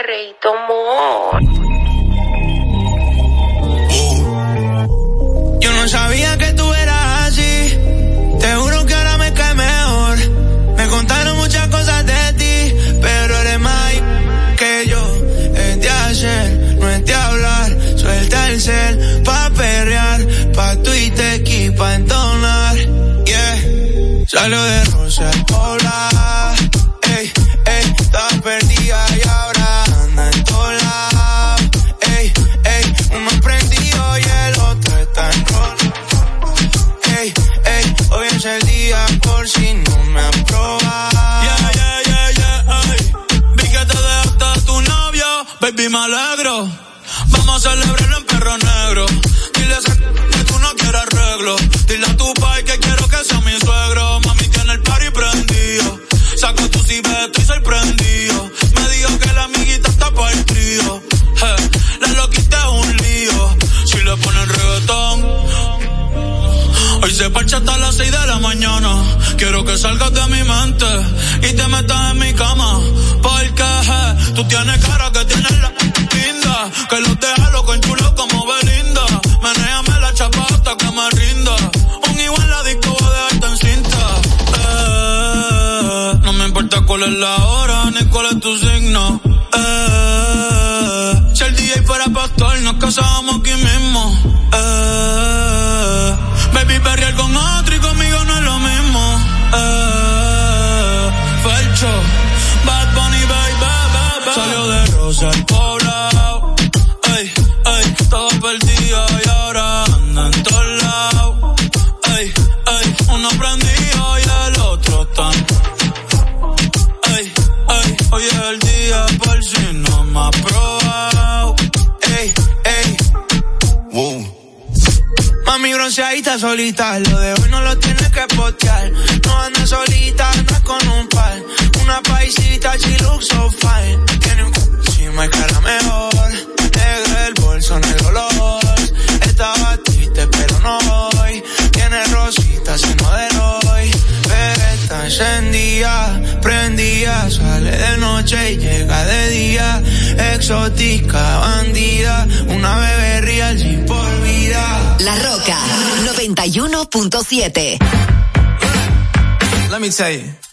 perreíto, She looks so fine. Tiene un c- encima y cara mejor. Negro el bolso, negro los. Estaba triste, pero no hoy. Tiene rosita, se modelo hoy. Pero está encendida, prendida. Sale de noche y llega de día. Exótica, bandida. Una bebé real sin por vida. La Roca 91.7. Let me tell. You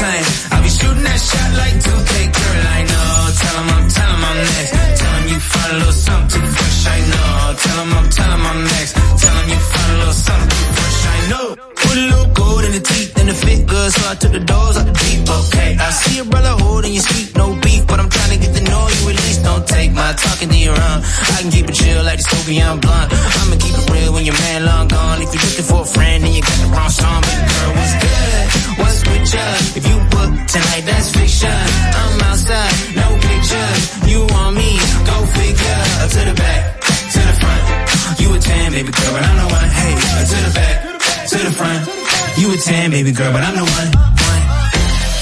tame. I'll be shooting that shot like 2K, girl, I know. Tell 'em I'm, tell 'em I'm next. Tell 'em you find a little something fresh, I know. Tell 'em I'm, tell 'em I'm next. Tell 'em you find a little something fresh, I know. Put a little gold in the teeth and the fit good, so I took the doors out the deep, okay. I see your brother holding your sweet, no beef, but I'm trying to get the know you at least. Don't take my talking to your own. I can keep it chill like the Soviet blunt. I'ma keep it real when your man long gone. If you're looking for a friend and you got the wrong song, baby girl, You a 10, baby girl, but I'm the one. Hey, uh, to the back, to the front. You a 10, baby girl, but I'm the one. one.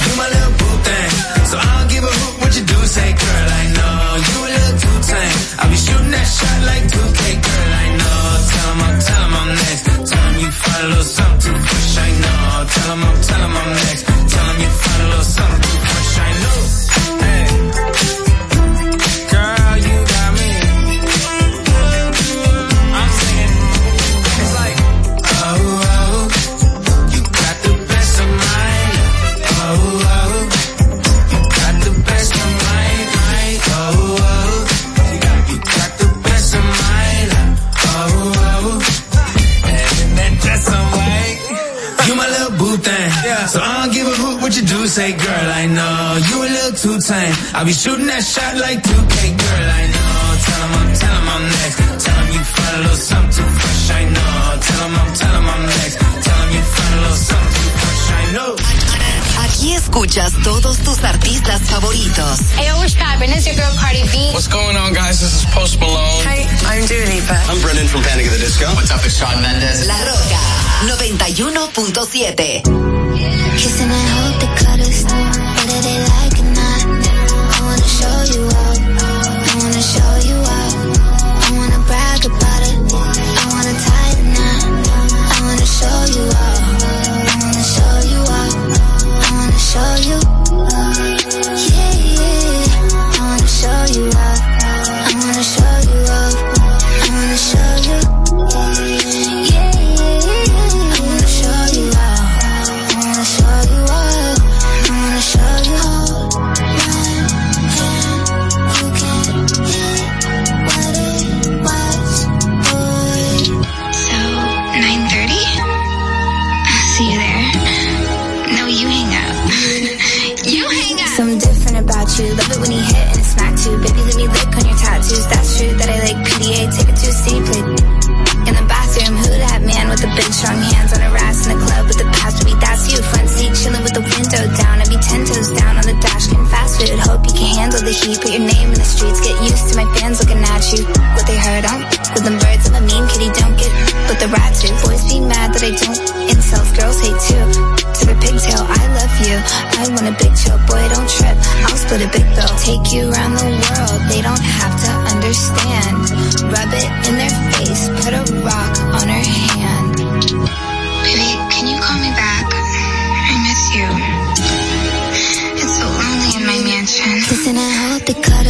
You my little boo thing. So I don't give a hoot what you do. Say, girl, I know you a little too tame. I'll be shooting that shot like 2K, girl, I know. Tell 'em I'm, tell 'em I'm next. Tell 'em you find a little something too fresh, I know. Tell 'em I'm, tell 'em I'm next. Tell 'em you find a little something too fresh, I know. You my little boo thing. Yeah. So I don't give a hoot what you do. Say, girl, I know you a little too tame. I'll be shooting that shot like 2K, girl, I know. Tell 'em I'm, tell 'em I'm next. Tell 'em you find a little something too fresh, I know. Tell 'em I'm, tell 'em I'm next. Tell 'em you find a little something too fresh, I know. Aquí escuchas todos tus artistas favoritos. Hey, what's poppin'? It's your girl Cardi B. What's going on, guys? This is Post Malone. Hi, I'm Dua Lipa. I'm Brendan from Panic at the Disco. What's up? It's Sean Mendes. La Roca 91.7. In the bathroom. Who that man with the big strong hands on her ass in the club with the past week? That's you. Front seat, chilling with the window down. I be ten toes down on the dash, getting fast food. Hope you can handle the heat. Put your name in the streets. Get used to my fans looking at you. What they heard on with them birds. I'm a mean kitty. Don't get with the rats do. Boys be mad that I don't. Incels, girls hate too. To the pigtail, I love you. I want a big chill, boy, don't trip. I'll split a big bill. Take you around the world. the cut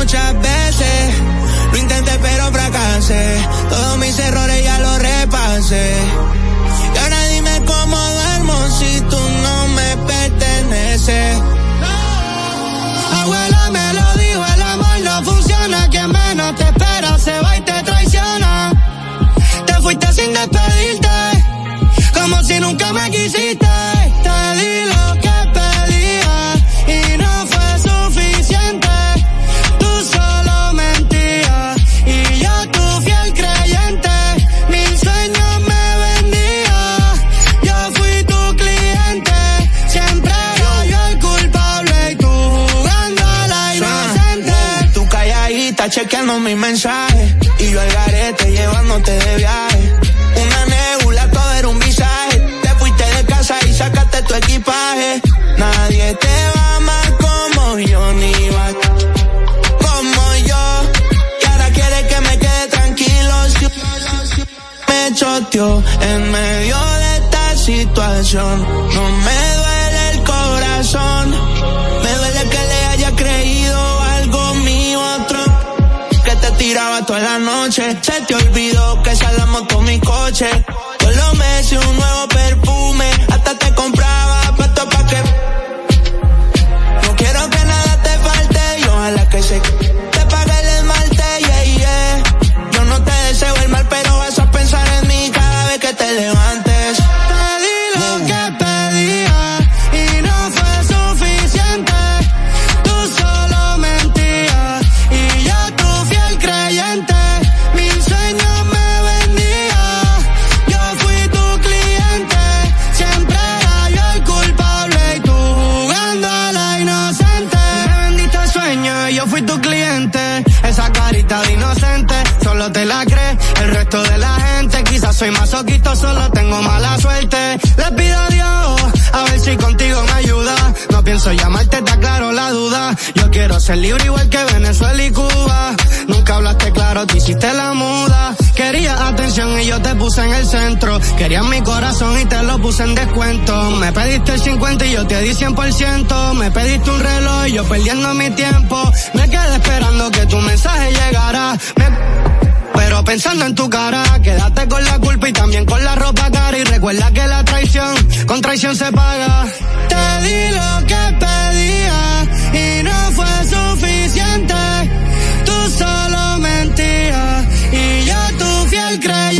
muchas veces. Lo intenté pero fracasé. Todos mis errores No me duele el corazón, me duele que le haya creído algo mío otro que te tiraba toda la noche. Se te olvidó que salamos con mi coche. Solo me hice un nuevo perfume ser libre igual que Venezuela y Cuba. Nunca hablaste claro, te hiciste la muda. Quería atención y yo te puse en el centro. Querías mi corazón y te lo puse en descuento. Me pediste el 50 y yo te di 100%. Me pediste un reloj y yo perdiendo mi tiempo. Me quedé esperando que tu mensaje llegara. Me pero pensando en tu cara, quédate con la culpa y también con la ropa cara y recuerda que la traición con traición se paga. Te di lo que te no fue suficiente. Tú solo mentías y yo tu fiel creyente.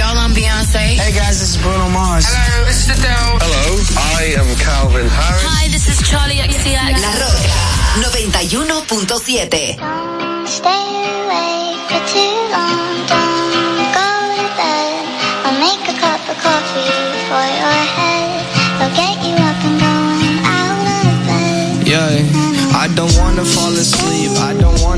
y'all? I'm Beyonce. Hey guys, this is Bruno Mars. Hello, this is Adele. Hello, I am Calvin Harris. Hi, this is Charlie XCX. La Roca 91.7. Stay awake for too long. Don't go to bed. I'll make a cup of coffee for your head. I'll get you up and going out of bed. Yeah. I don't wanna fall asleep, I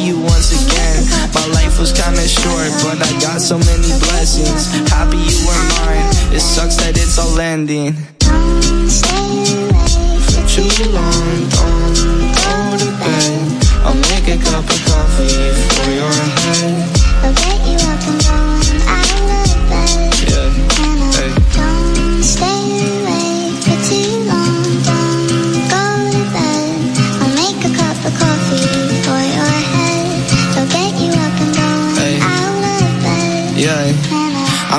you once again. My life was kinda short, but I got so many blessings. Happy you were mine. It sucks that it's all ending. For too long,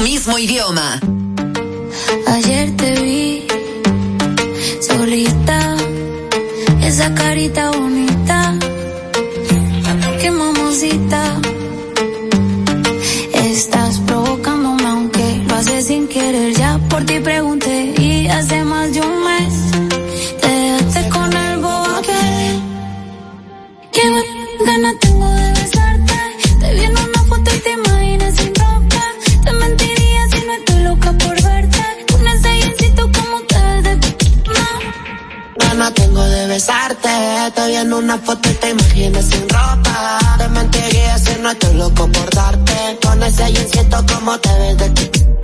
mismo idioma. Ayer te vi solita, esa carita bonita, una foto y te imaginas sin ropa. Te mentiría si no estoy loco por darte. Con ese jeansito como te ves de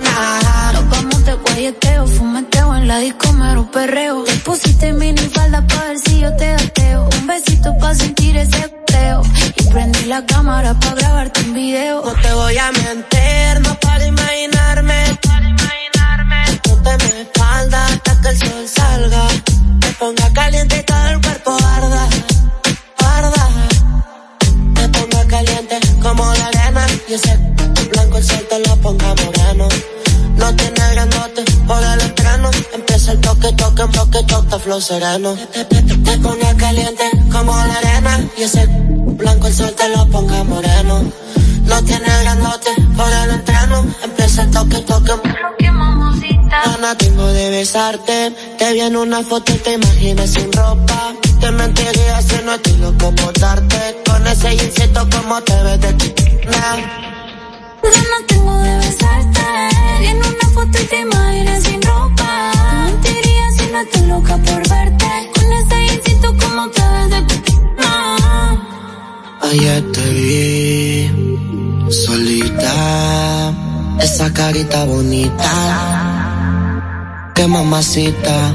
nah. Nos vamos de guayeteo, fumeteo en la disco mero perreo. Te pusiste mini falda pa' ver si yo te gateo. Un besito pa' sentir ese goteo. Y prendí la cámara pa' grabarte un video. No te voy a mentir, no para imaginarme. Ponte mi espalda hasta que el sol salga. Me ponga caliente y todo el cuerpo arena y ese blanco el sol te lo ponga moreno. No tiene grandote por el entreno. Empieza el toque, toque, toque, toque, flow sereno. Te, te, te, te ponga caliente como la arena y ese blanco el sol te lo ponga moreno. No tiene grandote por el entreno. Empieza el toque, toque. Gana tengo de besarte. Te vi en una foto y te imaginas sin ropa. Te mentiría si no estoy loco por darte. Con ese jeansito como te ves de ti. Nah. Gana tengo de besarte. En una foto y te imaginas sin ropa. Mentiría si no estoy loca por verte. Con ese jeansito como te ves de no. Ayer te vi solita, esa carita bonita, qué mamacita.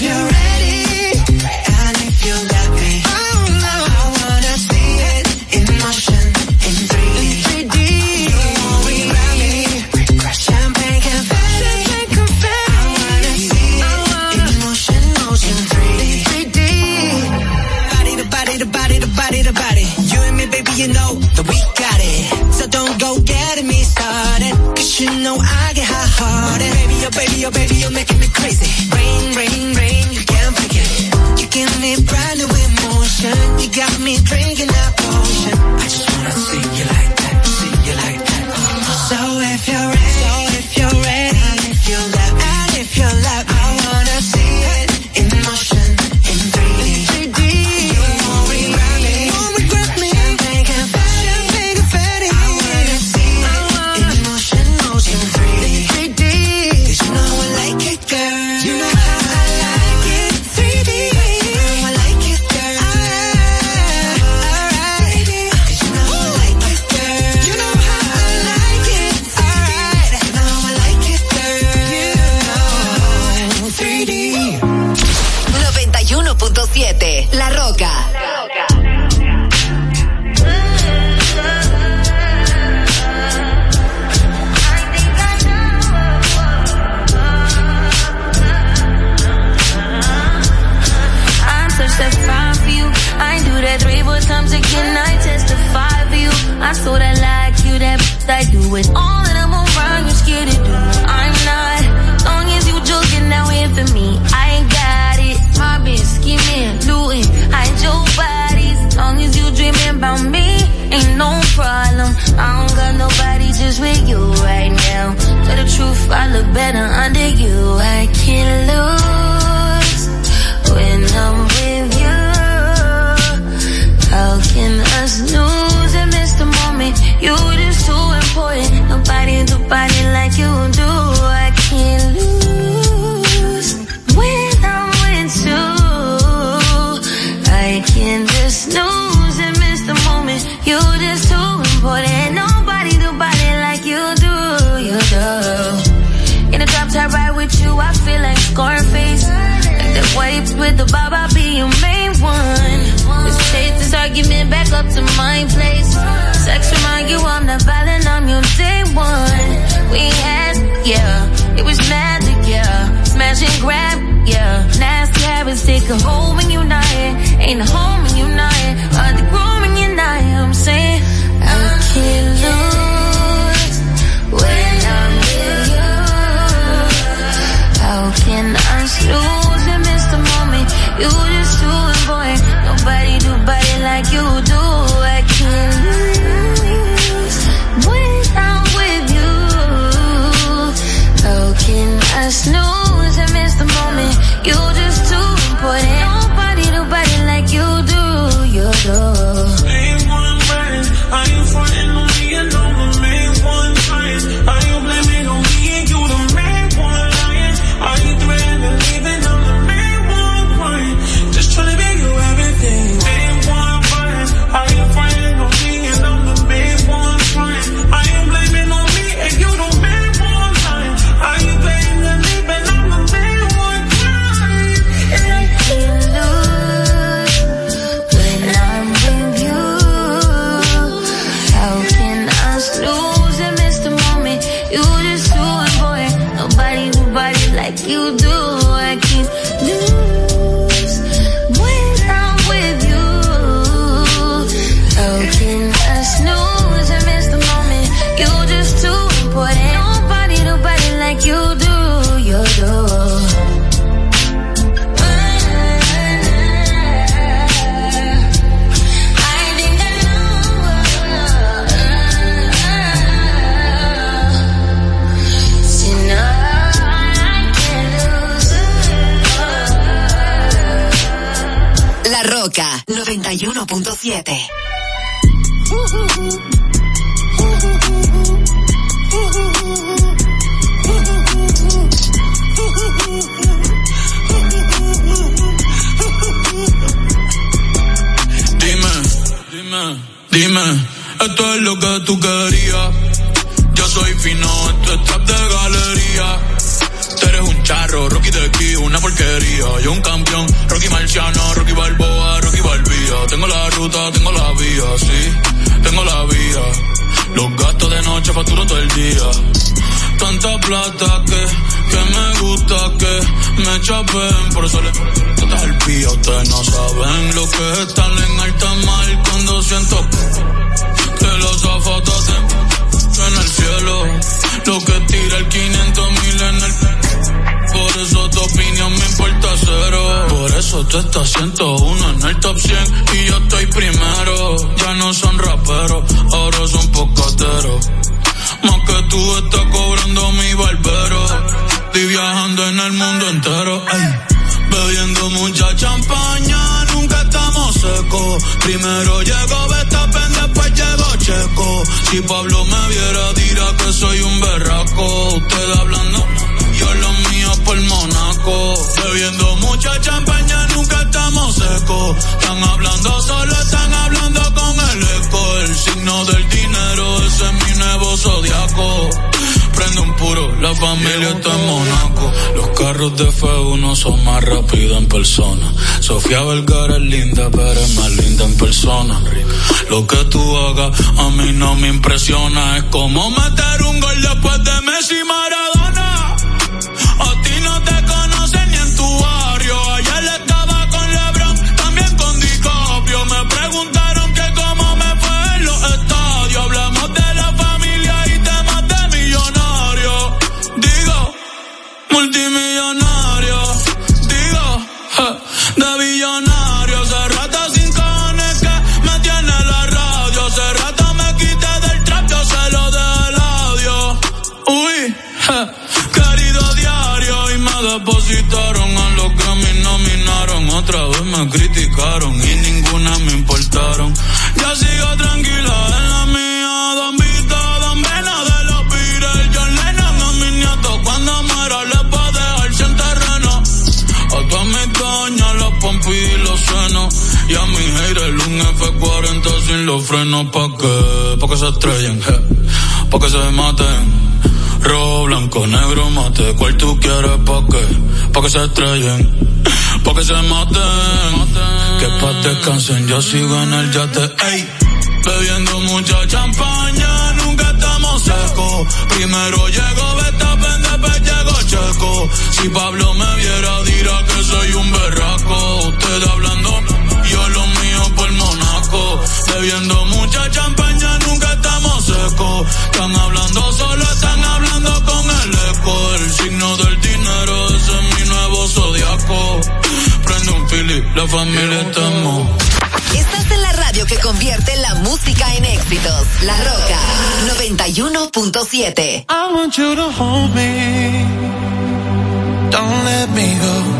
you're with all up to my place. Sex remind you I'm not violent, I'm your day one. We had, yeah, it was magic, yeah. Smash and grab, yeah. Nasty habits take a hold when you're not here. Ain't a home when you're not here. Hard to grow when you're not here, I'm saying. I can't 101 en el top 100 y yo estoy primero. Ya no son raperos, ahora son pocateros. Más que tú estás cobrando mi barbero. Estoy viajando en el mundo entero. Ay. Bebiendo mucha champaña, nunca estamos secos. Primero llegó Betapen, después llegó Checo. Si Pablo me viera, dirá que soy un berraco. Usted hablando, yo lo mío por Monaco. Bebiendo mucha champaña, Están hablando solo, están hablando con el eco. El signo del dinero, ese es mi nuevo zodiaco. Prende un puro, la familia está en Monaco. Los carros de F1 son más rápidos en persona. Sofía Vergara es linda, pero es más linda en persona. Lo que tú hagas a mí no me impresiona. Es como meter un gol después de Messi y los frenos. ¿Pa' qué? Pa' que se estrellen, je. Pa' que se maten. Rojo, blanco, negro, mate. ¿Cuál tú quieres? ¿Pa' qué? Pa' que se estrellen. Pa' que se maten. Que pa' descansen. Yo sigo en el yate. Ey. Bebiendo mucha champaña, nunca estamos secos. Primero llegó Betapen, después llegó Checo. Si Pablo me viera, dirá que soy un berraco. Usted hablando, Bebiendo mucha champaña, nunca estamos secos. Están hablando solo, están hablando con el eco. El signo del dinero, ese es mi nuevo zodiaco. Prende un pili, la familia estamos. Estás en la radio que convierte la música en éxitos. La Roca 91.7. I want you to hold me. Don't let me go.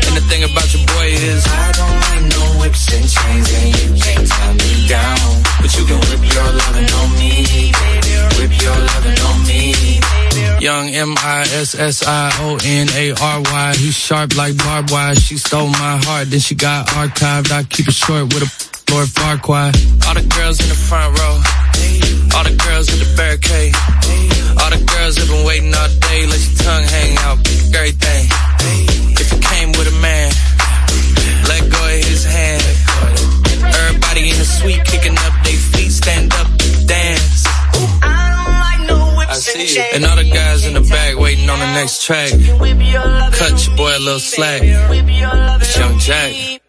Thing about your boy is I don't like no whips and chains, and you can't tie me down. But you can whip your lovin' on me, baby. Whip your lovin' on me. Young M I S S I O N A R Y. He's sharp like barbed wire. She stole my heart, then she got archived. I keep it short with a Lord Farquaad. All the girls in the front row. All the girls in the barricade. All the girls have been waiting all day. Let your tongue hang out. You came with a man, let go of his hand. Everybody in the suite kicking up their feet. Stand up, dance. I see you. And all the guys in the back waiting on the next track. Cut your boy a little slack. It's Young Jack.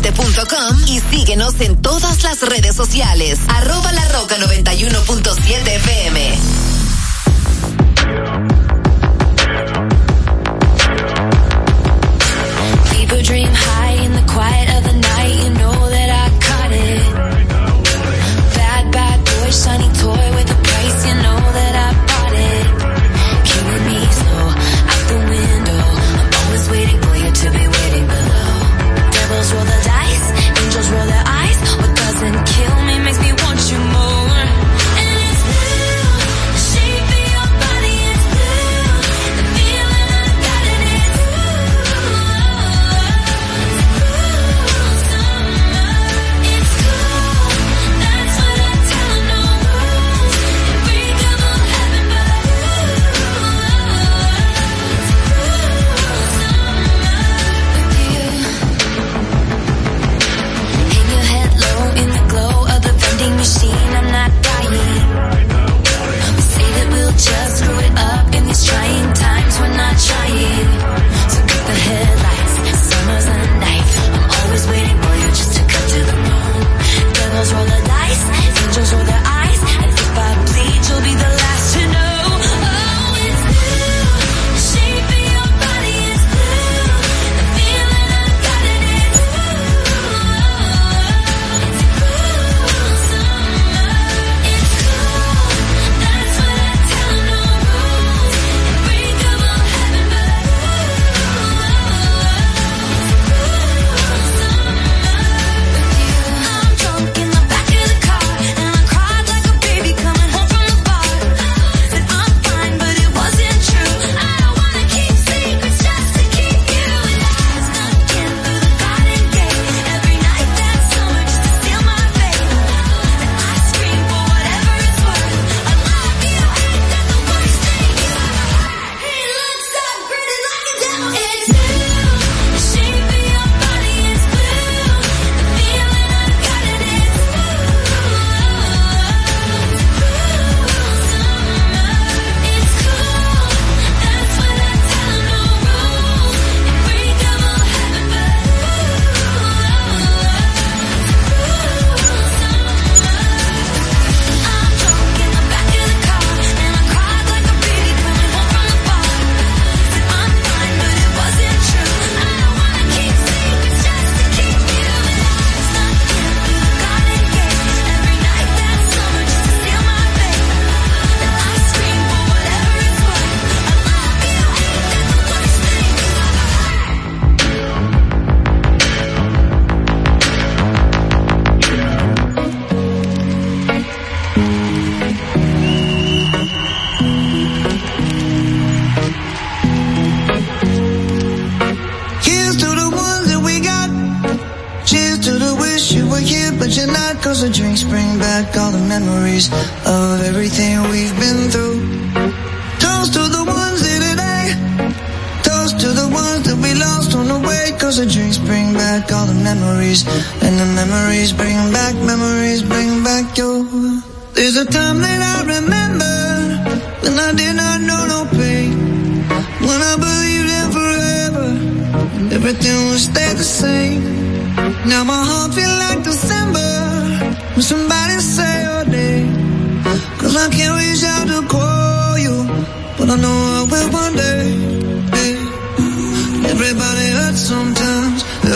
roca917.com y síguenos en todas las redes sociales. Arroba la roca 91.7 FM.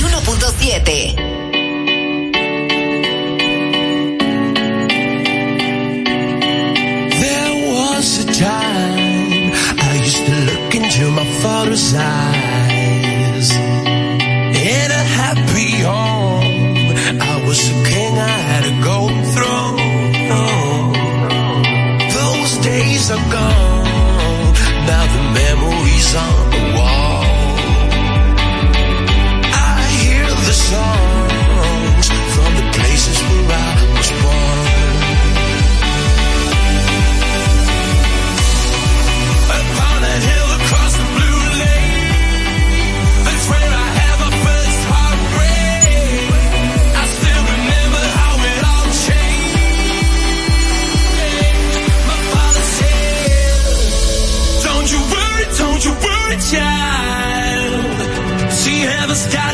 91.7. There was a time I used to look into my father's eyes the sky.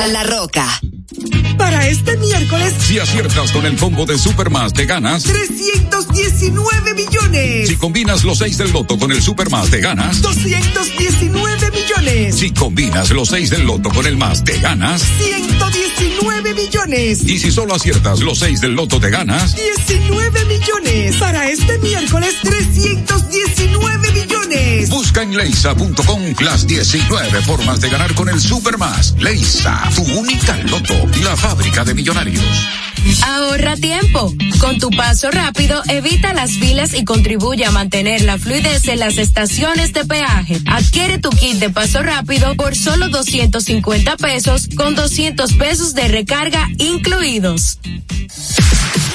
91.7. La, Roca. Para este miércoles, Si aciertas con el combo de Supermas, te ganas. 319 millones. Si combinas los 6 del loto con el Supermas, te ganas. 219 millones. Si combinas los 6 del loto con el más, te ganas. 119 millones. Y si solo aciertas los 6 del loto, te ganas. 19 millones. Para este miércoles, 319 millones. Busca en leisa.com las 19 formas de ganar con el Supermas. Leisa, tu única loto, la fábrica de millonarios. Ahorra tiempo. Con tu paso rápido, evita las filas y contribuye a mantener la fluidez en las estaciones de peaje. Adquiere tu kit de paso rápido por solo 250 pesos con 200 pesos de recarga incluidos.